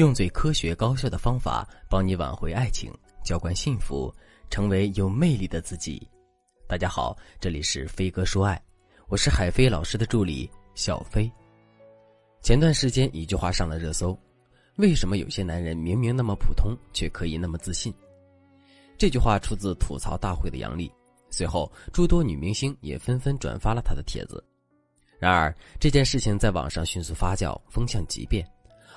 用最科学高效的方法帮你挽回爱情，浇灌幸福，成为有魅力的自己。大家好，这里是飞哥说爱，我是海飞老师的助理小飞。前段时间一句话上了热搜：为什么有些男人明明那么普通，却可以那么自信？这句话出自吐槽大会的杨笠，随后诸多女明星也纷纷转发了他的帖子。然而这件事情在网上迅速发酵，风向急变。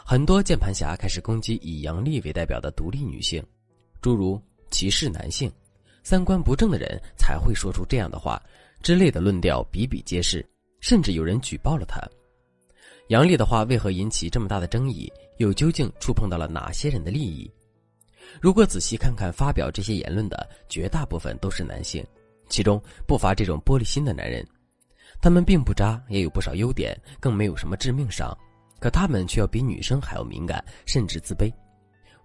很多键盘侠开始攻击以杨笠为代表的独立女性，诸如歧视男性、三观不正的人才会说出这样的话之类的论调比比皆是，甚至有人举报了他。杨笠的话为何引起这么大的争议？又究竟触碰到了哪些人的利益？如果仔细看看发表这些言论的绝大部分都是男性，其中不乏这种玻璃心的男人，他们并不渣，也有不少优点，更没有什么致命伤。可他们却要比女生还要敏感，甚至自卑，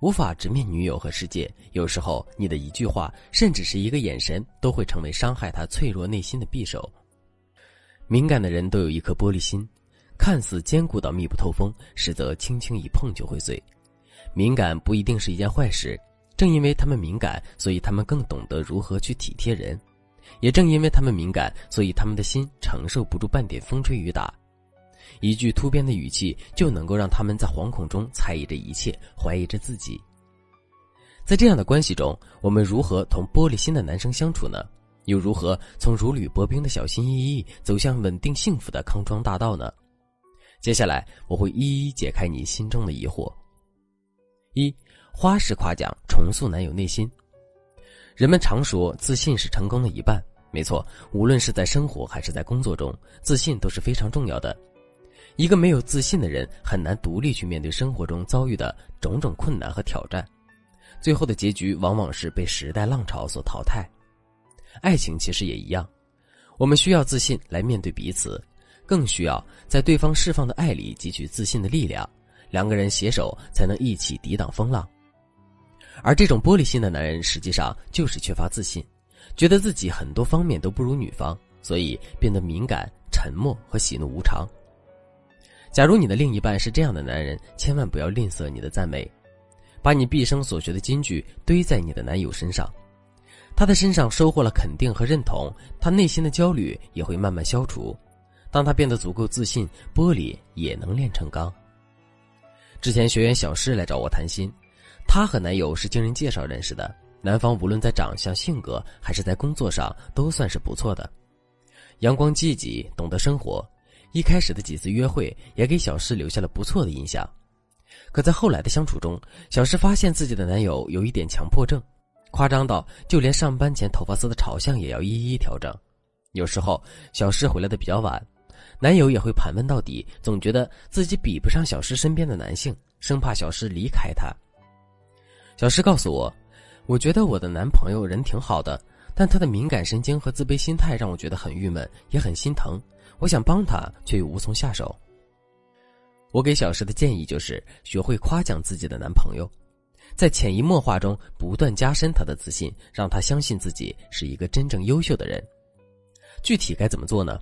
无法直面女友和世界。有时候，你的一句话，甚至是一个眼神，都会成为伤害他脆弱内心的匕首。敏感的人都有一颗玻璃心，看似坚固到密不透风，实则轻轻一碰就会碎。敏感不一定是一件坏事，正因为他们敏感，所以他们更懂得如何去体贴人；也正因为他们敏感，所以他们的心承受不住半点风吹雨打。一句突变的语气就能够让他们在惶恐中猜疑着一切，怀疑着自己。在这样的关系中，我们如何同玻璃心的男生相处呢？又如何从如履薄冰的小心翼翼走向稳定幸福的康庄大道呢？接下来我会一一解开你心中的疑惑。一花式夸奖重塑男友内心。人们常说自信是成功的一半，没错，无论是在生活还是在工作中，自信都是非常重要的。一个没有自信的人很难独立去面对生活中遭遇的种种困难和挑战，最后的结局往往是被时代浪潮所淘汰。爱情其实也一样，我们需要自信来面对彼此，更需要在对方释放的爱里汲取自信的力量，两个人携手才能一起抵挡风浪。而这种玻璃心的男人实际上就是缺乏自信，觉得自己很多方面都不如女方，所以变得敏感、沉默和喜怒无常。假如你的另一半是这样的男人，千万不要吝啬你的赞美，把你毕生所学的金句堆在你的男友身上，他的身上收获了肯定和认同，他内心的焦虑也会慢慢消除。当他变得足够自信，玻璃也能炼成钢。之前学员小诗来找我谈心，她和男友是经人介绍认识的，男方无论在长相、性格还是在工作上都算是不错的，阳光积极，懂得生活。一开始的几次约会也给小诗留下了不错的印象，可在后来的相处中，小诗发现自己的男友有一点强迫症，夸张到就连上班前头发丝的朝向也要一一调整。有时候小诗回来的比较晚，男友也会盘问到底，总觉得自己比不上小诗身边的男性，生怕小诗离开他。小诗告诉我，我觉得我的男朋友人挺好的，但他的敏感神经和自卑心态让我觉得很郁闷，也很心疼。我想帮他，却又无从下手。我给小石的建议就是学会夸奖自己的男朋友，在潜移默化中不断加深他的自信，让他相信自己是一个真正优秀的人。具体该怎么做呢？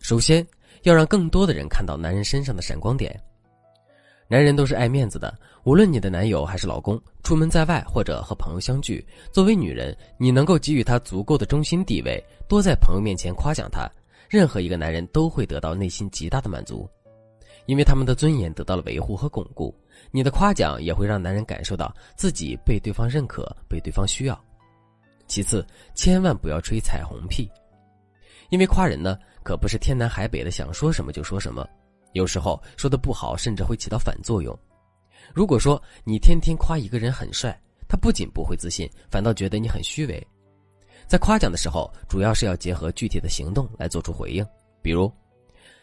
首先要让更多的人看到男人身上的闪光点。男人都是爱面子的，无论你的男友还是老公，出门在外或者和朋友相聚，作为女人，你能够给予他足够的中心地位，多在朋友面前夸奖他。任何一个男人都会得到内心极大的满足，因为他们的尊严得到了维护和巩固。你的夸奖也会让男人感受到自己被对方认可、被对方需要。其次，千万不要吹彩虹屁，因为夸人呢可不是天南海北的想说什么就说什么，有时候说的不好，甚至会起到反作用。如果说你天天夸一个人很帅，他不仅不会自信，反倒觉得你很虚伪。在夸奖的时候，主要是要结合具体的行动来做出回应。比如，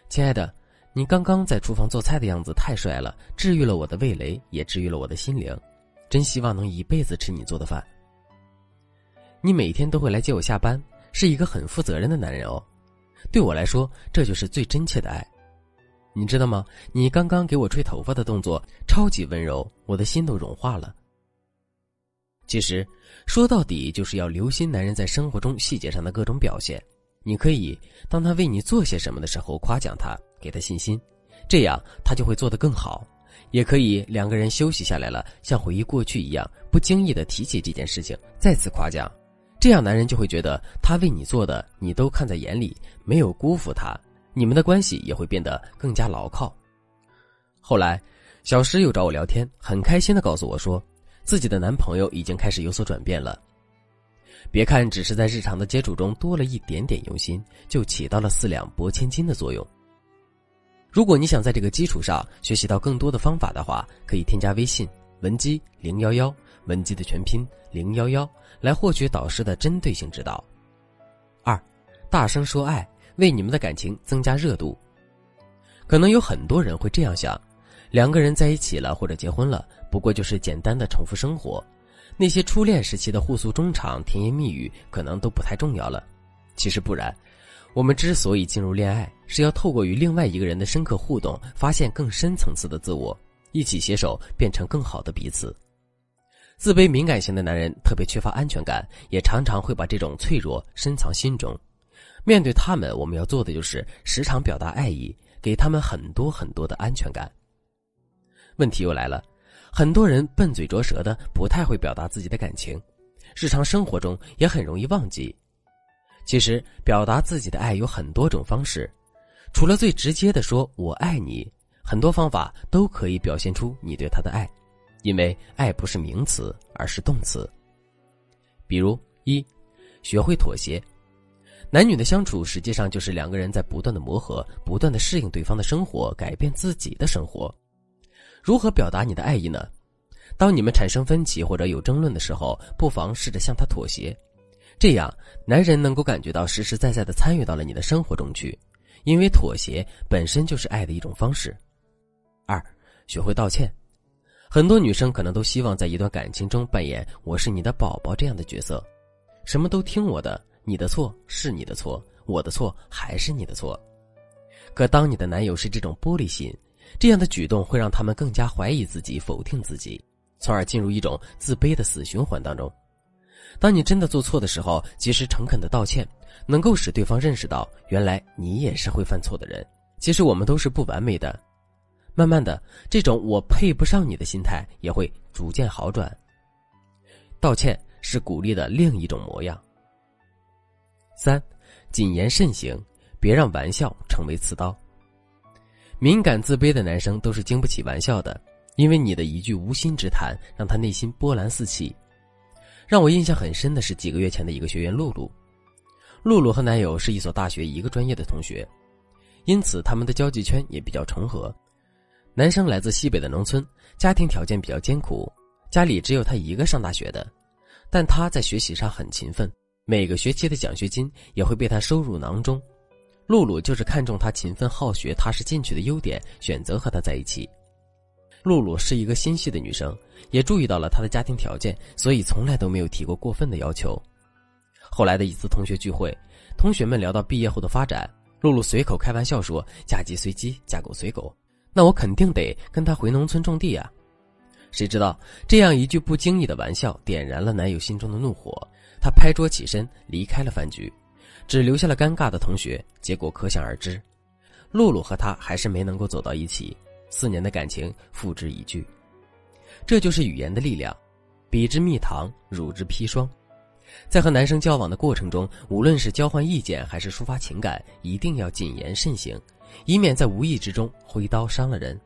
亲爱的，你刚刚在厨房做菜的样子太帅了，治愈了我的味蕾，也治愈了我的心灵。真希望能一辈子吃你做的饭。你每天都会来接我下班，是一个很负责任的男人哦。对我来说，这就是最真切的爱。你知道吗？你刚刚给我吹头发的动作超级温柔，我的心都融化了。其实，说到底就是要留心男人在生活中细节上的各种表现。你可以当他为你做些什么的时候夸奖他，给他信心，这样他就会做得更好。也可以两个人休息下来了，像回忆过去一样，不经意的提起这件事情，再次夸奖。这样，男人就会觉得他为你做的，你都看在眼里，没有辜负他，你们的关系也会变得更加牢靠。后来，小石又找我聊天，很开心的告诉我说，自己的男朋友已经开始有所转变了。别看只是在日常的接触中多了一点点用心，就起到了四两拨千斤的作用。如果你想在这个基础上学习到更多的方法的话，可以添加微信文姬零幺幺，文姬的全拼零幺幺，来获取导师的针对性指导。二，大声说爱，为你们的感情增加热度。可能有很多人会这样想：两个人在一起了或者结婚了，不过就是简单的重复生活。那些初恋时期的互诉衷肠、甜言蜜语，可能都不太重要了。其实不然，我们之所以进入恋爱，是要透过与另外一个人的深刻互动，发现更深层次的自我，一起携手变成更好的彼此。自卑敏感型的男人特别缺乏安全感，也常常会把这种脆弱深藏心中。面对他们，我们要做的就是时常表达爱意，给他们很多很多的安全感。问题又来了。很多人笨嘴拙舌的，不太会表达自己的感情，日常生活中也很容易忘记。其实，表达自己的爱有很多种方式，除了最直接的说“我爱你”，很多方法都可以表现出你对他的爱，因为爱不是名词，而是动词。比如一，学会妥协。男女的相处实际上就是两个人在不断的磨合，不断的适应对方的生活，改变自己的生活。如何表达你的爱意呢？当你们产生分歧或者有争论的时候，不妨试着向他妥协，这样男人能够感觉到实实在在的参与到了你的生活中去，因为妥协本身就是爱的一种方式。二，学会道歉。很多女生可能都希望在一段感情中扮演“我是你的宝宝”这样的角色，什么都听我的，你的错是你的错，我的错还是你的错。可当你的男友是这种玻璃心。这样的举动会让他们更加怀疑自己、否定自己，从而进入一种自卑的死循环当中。当你真的做错的时候，及时诚恳的道歉，能够使对方认识到，原来你也是会犯错的人。其实我们都是不完美的。慢慢的，这种我配不上你的心态也会逐渐好转。道歉是鼓励的另一种模样。三，谨言慎行，别让玩笑成为刺刀。敏感自卑的男生都是经不起玩笑的，因为你的一句无心之谈，让他内心波澜四起。让我印象很深的是几个月前的一个学员露露，露露和男友是一所大学一个专业的同学，因此他们的交际圈也比较重合。男生来自西北的农村，家庭条件比较艰苦，家里只有他一个上大学的，但他在学习上很勤奋，每个学期的奖学金也会被他收入囊中。露露就是看中他勤奋好学、踏实进取的优点，选择和他在一起。露露是一个心细的女生，也注意到了他的家庭条件，所以从来都没有提过过分的要求。后来的一次同学聚会，同学们聊到毕业后的发展，露露随口开玩笑说：“嫁鸡随鸡，嫁狗随狗，那我肯定得跟他回农村种地啊。”谁知道这样一句不经意的玩笑，点燃了男友心中的怒火，他拍桌起身离开了饭局。只留下了尴尬的同学，结果可想而知。露露和他还是没能够走到一起，四年的感情付之一炬。这就是语言的力量，比之蜜糖，汝之砒霜。在和男生交往的过程中，无论是交换意见还是抒发情感，一定要谨言慎行，以免在无意之中挥刀伤了人。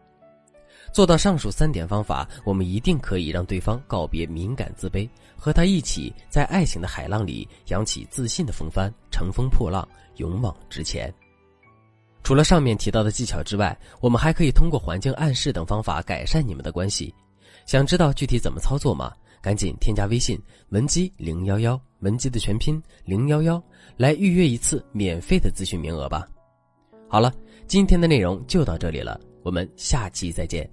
做到上述三点方法，我们一定可以让对方告别敏感自卑，和他一起在爱情的海浪里扬起自信的风帆，乘风破浪，勇往直前。除了上面提到的技巧之外，我们还可以通过环境暗示等方法改善你们的关系。想知道具体怎么操作吗？赶紧添加微信文姬零幺幺，文姬的全拼零幺幺，来预约一次免费的咨询名额吧。好了，今天的内容就到这里了，我们下期再见。